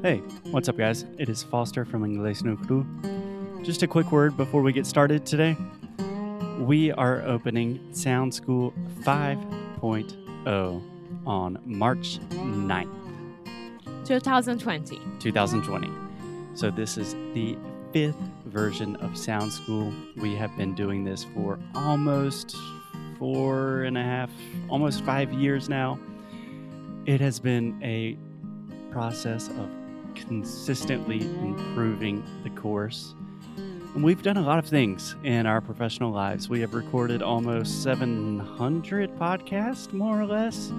Hey, what's up, guys? It is Foster from Inglés no Cru. Just a quick word before we get started today. We are opening Sound School 5.0 on March 9th, 2020. 2020. So, this is the fifth version of Sound School. We have been doing this for almost four and a half, almost five years now. It has been a process of consistently improving the course. And we've done a lot of things in our professional lives. We have recorded almost 700 podcasts, more or less.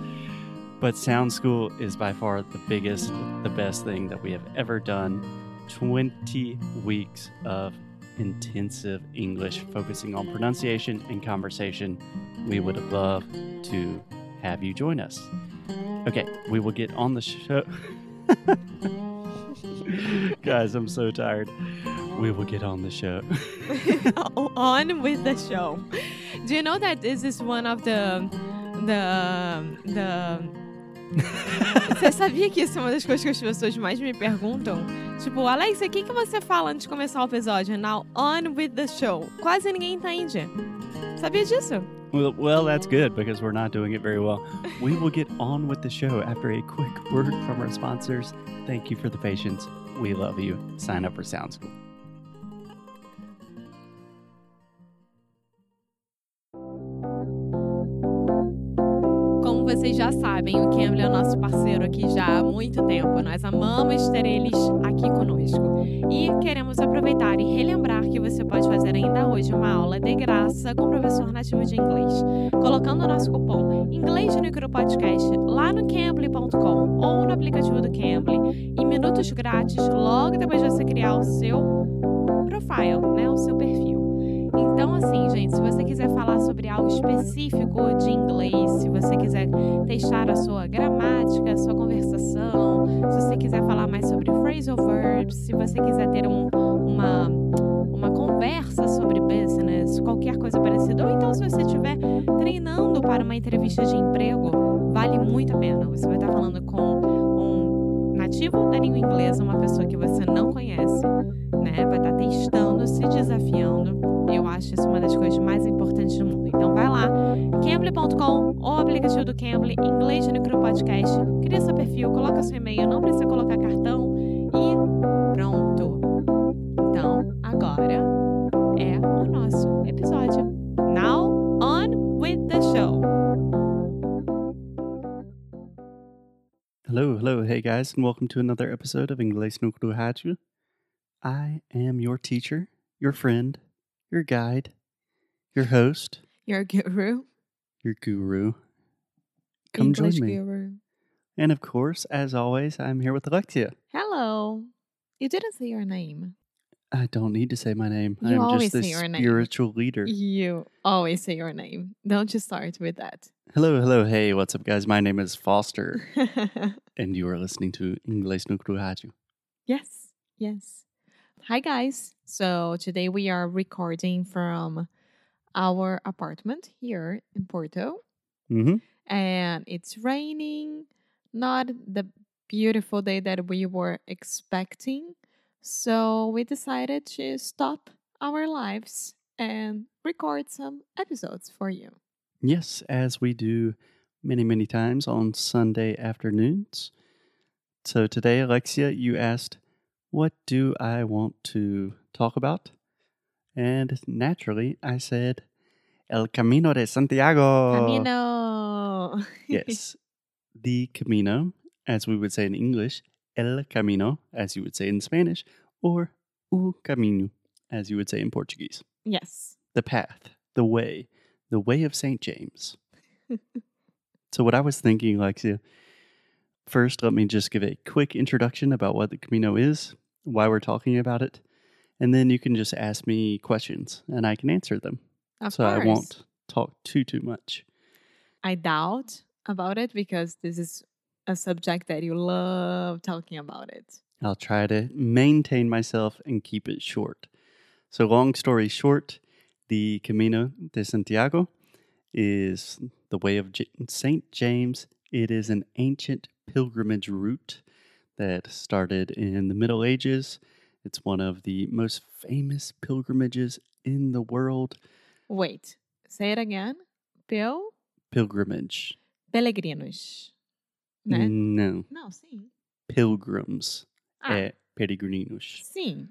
But Sound School is by far the biggest, the best thing that we have ever done. 20 weeks of intensive English focusing on pronunciation and conversation. We would love to have you join us. Okay, we will get on the show. Guys, I'm so tired. We will get on the show. on with the show. Do you know that this is one of the the the Você sabia que isso é uma das coisas que as pessoas mais me perguntam? Tipo, Alexa, o que, que você fala antes de começar o episódio? Now, on with the show. Quase ninguém entende. Sabia disso? Well, well, that's good because we're not doing it very well. We will get on with the show after a quick word from our sponsors. Thank you for the patience. We love you. Sign up for Sound School. Como vocês já sabem, o Cambly é nosso parceiro aqui já há muito tempo. Nós amamos ter eles aqui conosco. E queremos aproveitar e relembrar que você pode fazer ainda hoje uma aula de graça com o professor nativo de inglês, colocando o nosso cupom Inglês no Micro Podcast lá no cambly.com ou no aplicativo do Cambly em minutos grátis logo depois de você criar o seu profile, né, o seu perfil. Então, assim, gente, se você quiser falar sobre algo específico de inglês, se você quiser testar a sua gramática, a sua conversação, se você quiser falar mais sobre phrasal verbs, se você quiser ter um, uma, conversa sobre business, qualquer coisa parecida, ou então se você estiver treinando para uma entrevista de emprego, vale muito a pena. Você vai estar falando com um nativo da língua inglesa, uma pessoa que você não conhece, né? Vai estar testando, se desafiando. Eu acho isso uma das coisas mais importantes do mundo. Então vai lá, cambly.com ou aplicativo do Cambly, inglês no Micro Podcast, cria seu perfil, coloca seu e-mail, não precisa colocar cartão e pronto. Então, agora hey guys, and welcome to another episode of Inglés no Cru Rádio. I am your teacher, your friend, your guide, your host, Your guru. your guru. Come English join me. guru. And of course, as always, I'm here with Alexia. Hello. You didn't say your name. I don't need to say my name. You I'm always just the say your name. spiritual leader. You always say your name. Don't you start with that. Hello, hello, hey, what's up, guys? My name is Foster, and you are listening to Inglés no Rádio. yes, yes. Hi, guys. So today we are recording from our apartment here in Porto, Mm-hmm. and it's raining. Not the beautiful day that we were expecting. So we decided to stop our lives and record some episodes for you. Yes, as we do many, many times on Sunday afternoons. So today, Alexia, you asked, What do I want to talk about? And naturally, I said, El Camino de Santiago. Camino. Yes, the Camino, as we would say in English, El Camino, as you would say in Spanish, or O Caminho, as you would say in Portuguese. yes. The path, the way, the way of St. James. so, what I was thinking, Alexia, first, let me just give a quick introduction about what the Camino is, why we're talking about it, and then you can just ask me questions and I can answer them. Of so, course. I won't talk too, too much. I doubt about it because this is a subject that you love talking about it. I'll try to maintain myself and keep it short. So, long story short, the Camino de Santiago is the way of J- St. James. It is an ancient pilgrimage route that started in the Middle Ages. It's one of the most famous pilgrimages in the world. Wait, say it again. Pel Pilgrimage. peregrinos. Né? No, Não, sim. pilgrims. Ah, É peregrinos. sim.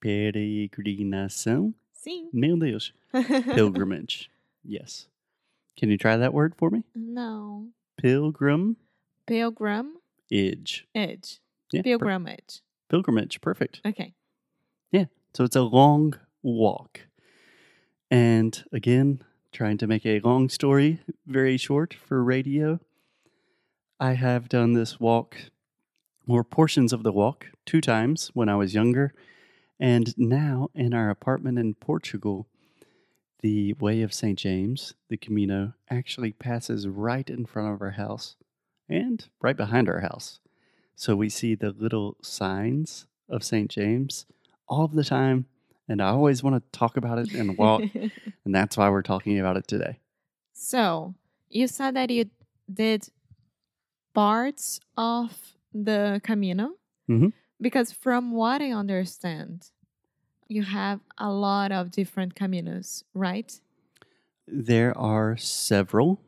Peregrinação? Sim. Meu Deus. Pilgrimage. yes. Can you try that word for me? Não. Pilgrim Pilgrim Edge. edge. Yeah. per- Pilgrimage. pilgrimage. Perfect. Ok. Yeah. So it's a long walk. And again, trying to make a long story very short for radio, I have done this walk or portions of the walk two times when I was younger. And now in our apartment in Portugal, the Way of St. James, the Camino, actually passes right in front of our house and right behind our house. So we see the little signs of St. James all the time. And I always want to talk about it and walk. and that's why we're talking about it today. so, you said that you did parts of the Camino. Mhm. Because from what I understand, you have a lot of different Caminos, right? There are several,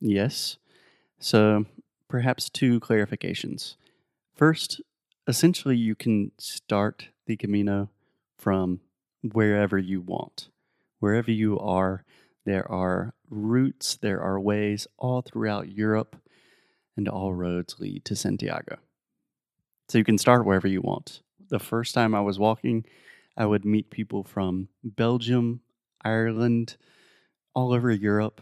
yes. So perhaps two clarifications. First, essentially, you can start the Camino from wherever you want. Wherever you are, there are routes, there are ways all throughout Europe, and all roads lead to Santiago. So you can start wherever you want. The first time I was walking, I would meet people from Belgium, Ireland, all over Europe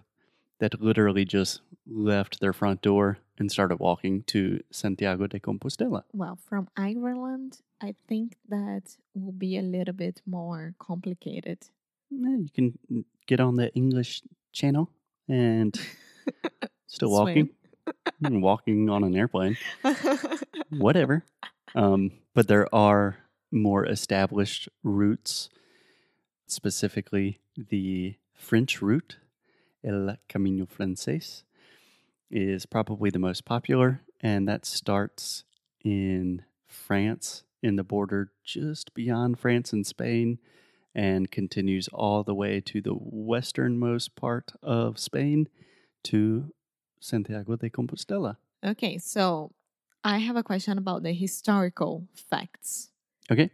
that literally just left their front door and started walking to Santiago de Compostela. Well, from Ireland, I think that will be a little bit more complicated. You can get on the English channel and still walking, walking on an airplane, whatever. Um, but there are more established routes, specifically the French route, El Camino Francés, is probably the most popular, and that starts in France, in the border just beyond France and Spain, and continues all the way to the westernmost part of Spain to Santiago de Compostela. okay, so I have a question about the historical facts. Okay.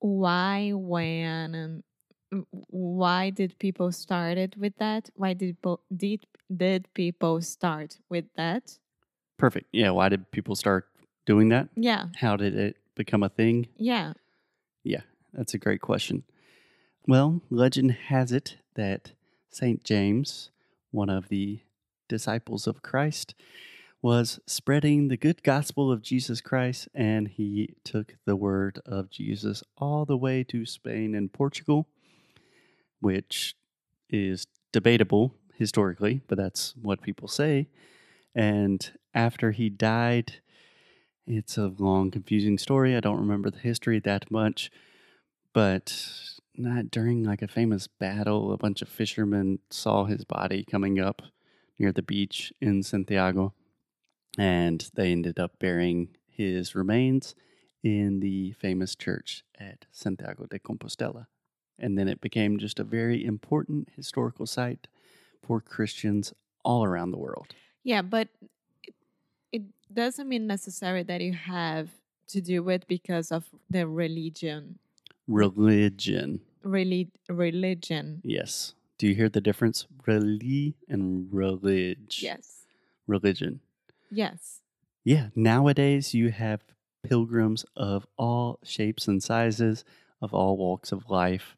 Why, when, um, why did people started with that? Why did did did people start with that? Perfect. Yeah. Why did people start doing that? Yeah, How did it become a thing? Yeah. Yeah. That's a great question. Well, legend has it that St. James, one of the disciples of Christ, was spreading the good gospel of Jesus Christ, and he took the word of Jesus all the way to Spain and Portugal, which is debatable historically, but that's what people say. And after he died, it's a long, confusing story. I don't remember the history that much but not during like a famous battle. A bunch of fishermen saw his body coming up near the beach in Santiago, and they ended up burying his remains in the famous church at Santiago de Compostela. And then it became just a very important historical site for Christians all around the world. Yeah, but it, it doesn't mean necessary that you have to do it because of the religion. Religion. Reli- religion. Yes. Do you hear the difference? Reli and relig. Yes. Religion. Yes. Yeah, nowadays you have pilgrims of all shapes and sizes, of all walks of life.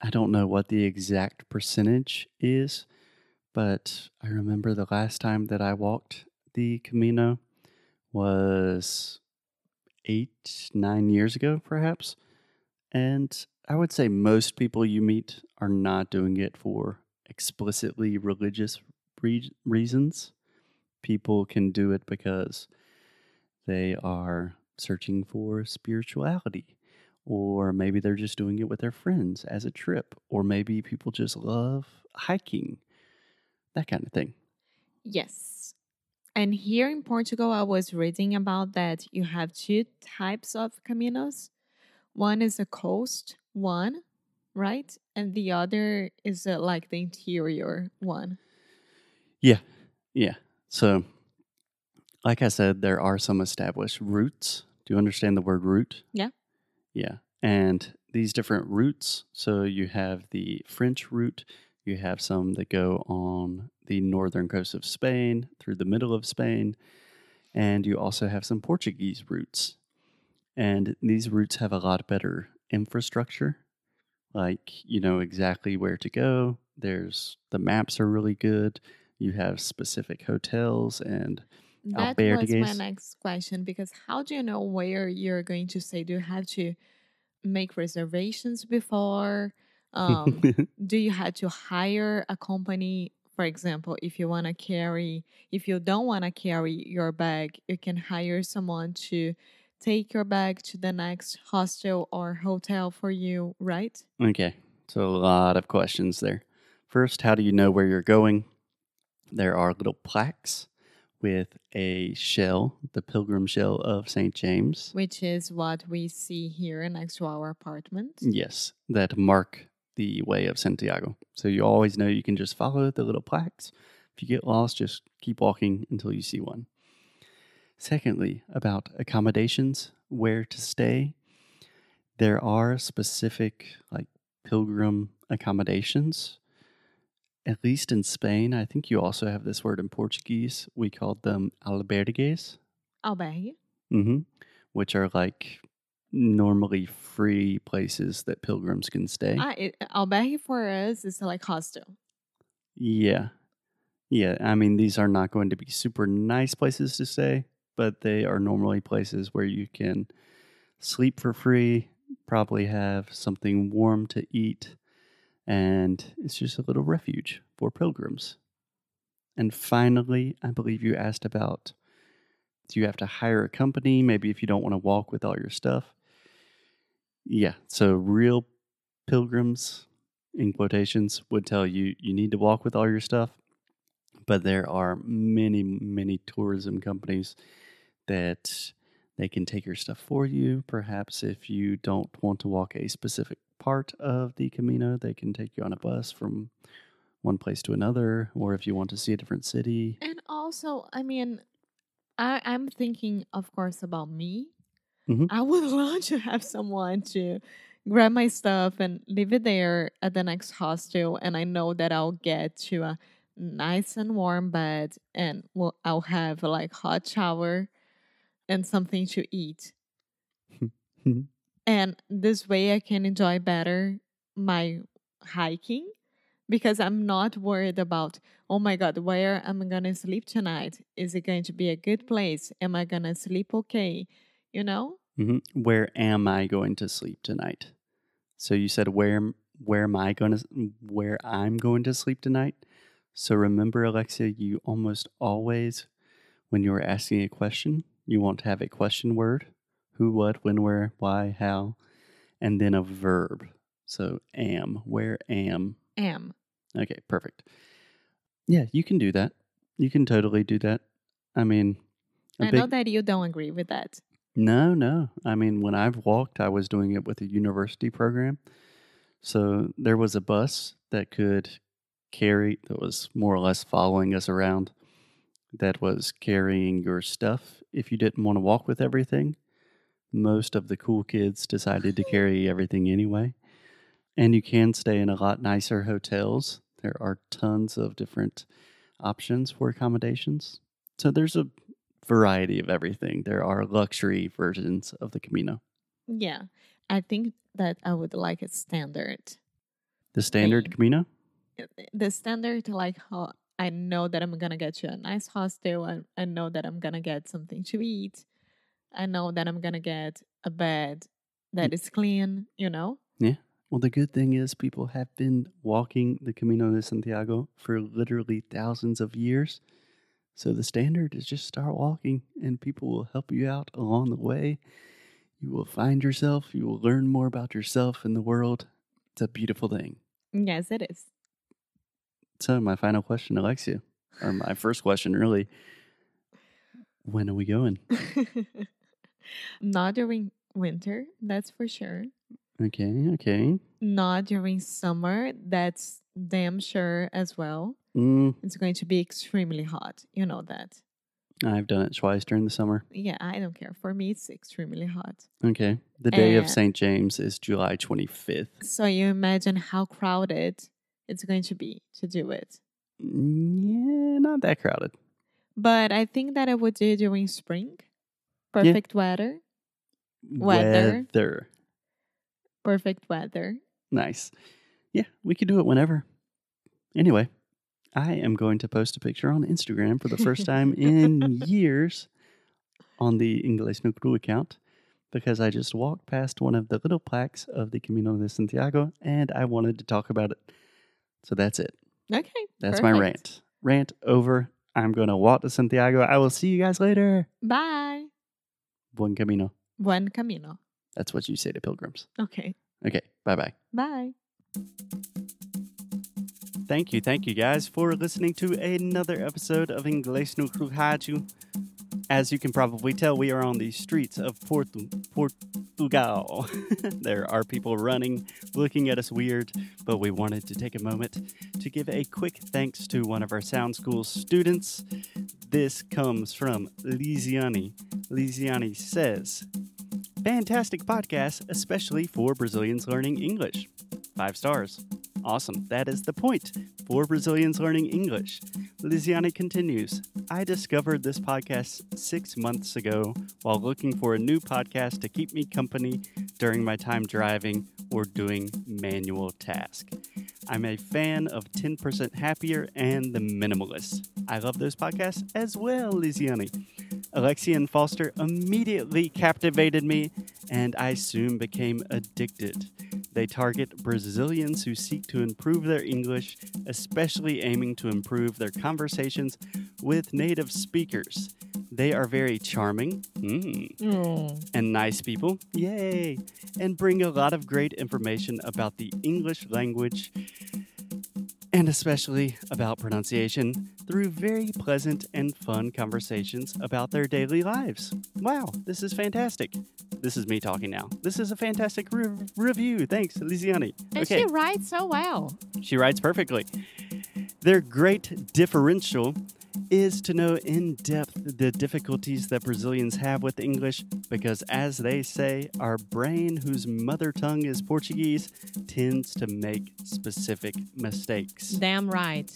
I don't know what the exact percentage is, but I remember the last time that I walked the Camino was eight, nine years ago, perhaps. And I would say most people you meet are not doing it for explicitly religious re- reasons people can do it because they are searching for spirituality or maybe they're just doing it with their friends as a trip or maybe people just love hiking that kind of thing Yes. And here in Portugal, I was reading about that you have two types of caminos. One is a coast one, right? And the other is uh, like the interior one. Yeah. Yeah. So, like I said, there are some established routes. Do you understand the word root? Yeah. Yeah. And these different routes, so you have the French route, you have some that go on the northern coast of Spain through the middle of Spain, and you also have some Portuguese routes. And these routes have a lot better infrastructure. Like, you know exactly where to go. There's the maps are really good. You have specific hotels and That was my next question because how do you know where you're going to stay? Do you have to make reservations before? Um, do you have to hire a company? For example, if you want to carry, if you don't want to carry your bag, you can hire someone to take your bag to the next hostel or hotel for you, right? Okay, so a lot of questions there. First, how do you know where you're going? There are little plaques with a shell, the pilgrim shell of St. James. Which is what we see here next to our apartment. Yes, that mark the way of Santiago. So you always know you can just follow the little plaques. If you get lost, just keep walking until you see one. Secondly, about accommodations, where to stay. There are specific like pilgrim accommodations. At least in Spain, I think you also have this word in Portuguese. We called them albergues, Albergue. hmm which are like normally free places that pilgrims can stay. Ah, it, albergue for us is like hostel. Yeah. Yeah. I mean, these are not going to be super nice places to stay, but they are normally places where you can sleep for free, probably have something warm to eat, and it's just a little refuge for pilgrims. And finally, I believe you asked about do you have to hire a company, maybe if you don't want to walk with all your stuff? Yeah. So, real pilgrims, in quotations, would tell you you need to walk with all your stuff. But there are many, many tourism companies that they can take your stuff for you. Perhaps if you don't want to walk a specific part of the Camino, they can take you on a bus from one place to another. Or if you want to see a different city, And also, I mean, I, I'm thinking, of course, about me. Mhm. I would love to have someone to grab my stuff and leave it there at the next hostel, and I know that I'll get to a nice and warm bed, and well, I'll have like hot shower and something to eat. and this way, I can enjoy better my hiking because I'm not worried about, oh my God, where am I going to sleep tonight? Is it going to be a good place? Am I going to sleep okay? You know? Mm-hmm. where am I going to sleep tonight? So you said where where am I going to where I'm going to sleep tonight? So remember, Alexia, you almost always, when you're asking a question, you want to have a question word: who, what, when, where, why, how, and then a verb. So am, where am. Am. Okay, perfect. Yeah, you can do that. You can totally do that. I mean, I big- know that you don't agree with that. no, no. I mean, when I've walked, I was doing it with a university program. So there was a bus that could carry, that was more or less following us around, that was carrying your stuff if you didn't want to walk with everything. Most of the cool kids decided to carry everything anyway. And you can stay in a lot nicer hotels. There are tons of different options for accommodations. So there's a variety of everything. There are luxury versions of the Camino. Yeah. I think that I would like a standard. The standard Same. Camino? Uh, The standard, like how I know that I'm going to get you a nice hostel. I, I know that I'm going to get something to eat. I know that I'm going to get a bed that is clean, you know? Yeah. Well, the good thing is people have been walking the Camino de Santiago for literally thousands of years. So the standard is just start walking and people will help you out along the way. You will find yourself, you will learn more about yourself and the world. It's a beautiful thing. Yes, it is. So, my final question, Alexia, or my first question really When are we going? Not during winter, that's for sure. Okay, okay. Not during summer, that's damn sure as well. Mm, It's going to be extremely hot. You know that. I've done it twice during the summer. Yeah, I don't care. For me, it's extremely hot. Okay. The day of Uh, St. James is July 25th. So you imagine how crowded it's going to be to do it. Yeah, not that crowded. But I think that I would do during spring. Perfect weather. Weather. Weather. Perfect weather. Nice. Yeah, we could do it whenever. Anyway, I am going to post a picture on Instagram for the first time in years on the Inglés no Cru account because I just walked past one of the little plaques of the Camino de Santiago and I wanted to talk about it. So that's it. Okay. That's my rant. Rant over. I'm going to walk to Santiago. I will see you guys later. Bye. Buen camino. Buen camino. That's what you say to pilgrims. Okay. Okay, bye bye. Bye. Thank you, thank you guys for listening to another episode of Inglês no Crujaju. As you can probably tell, we are on the streets of Portu- Portugal. there are people running, looking at us weird, but we wanted to take a moment to give a quick thanks to one of our Sound School students. This comes from Lisiani. Lisiani says, Fantastic podcast, especially for Brazilians learning English. Five stars. Awesome. That is the point for Brazilians learning English. Lisiani continues I discovered this podcast six months ago while looking for a new podcast to keep me company during my time driving or doing manual tasks. I'm a fan of 10% Happier and The Minimalist. I love those podcasts as well, Lisiani. Alexia and Foster immediately captivated me, and I soon became addicted. They target Brazilians who seek to improve their English, especially aiming to improve their conversations with native speakers. They are very charming mm, and nice people, yay, and bring a lot of great information about the English language and especially about pronunciation through very pleasant and fun conversations about their daily lives. Wow, this is fantastic. This is me talking now. This is a fantastic re- review. Thanks, Lisiani. And okay, she writes so well. she writes perfectly. Their great differential is to know in depth the difficulties that Brazilians have with English because, as they say, our brain, whose mother tongue is Portuguese, tends to make specific mistakes. Damn right.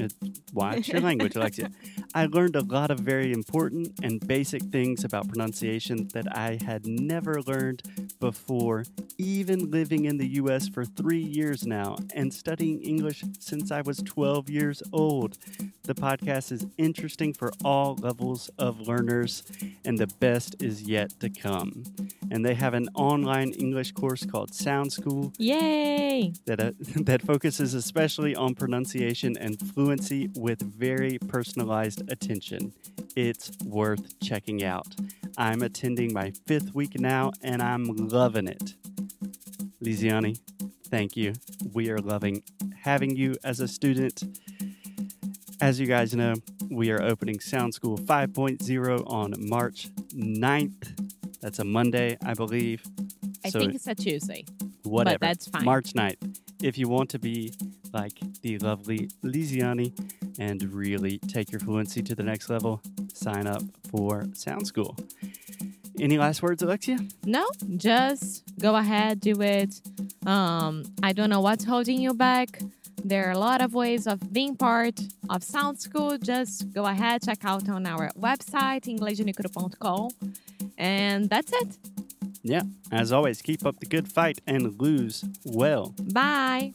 It, watch your language, Alexia. I learned a lot of very important and basic things about pronunciation that I had never learned before, even living in the US for three years now and studying English since I was 12 years old. The podcast is interesting for all levels of learners, and the best is yet to come. And they have an online English course called Sound School Yay! that, uh, that focuses especially on pronunciation and fluency with very personalized attention. It's worth checking out. I'm attending my fifth week now and I'm loving it. Lisiani, thank you. We are loving having you as a student. As you guys know, we are opening Sound School 5.0 on March 9th. That's a Monday, I believe. I So- think it's a Tuesday. whatever. But that's fine. March 9th. If you want to be like the lovely Lisiani and really take your fluency to the next level, sign up for Sound School. Any last words, Alexia? No, just go ahead, do it. Um, I don't know what's holding you back. There are a lot of ways of being part of Sound School. Just go ahead, check out on our website, inglesnuecru.com. And that's it. Yeah. As always, keep up the good fight and lose well. Bye.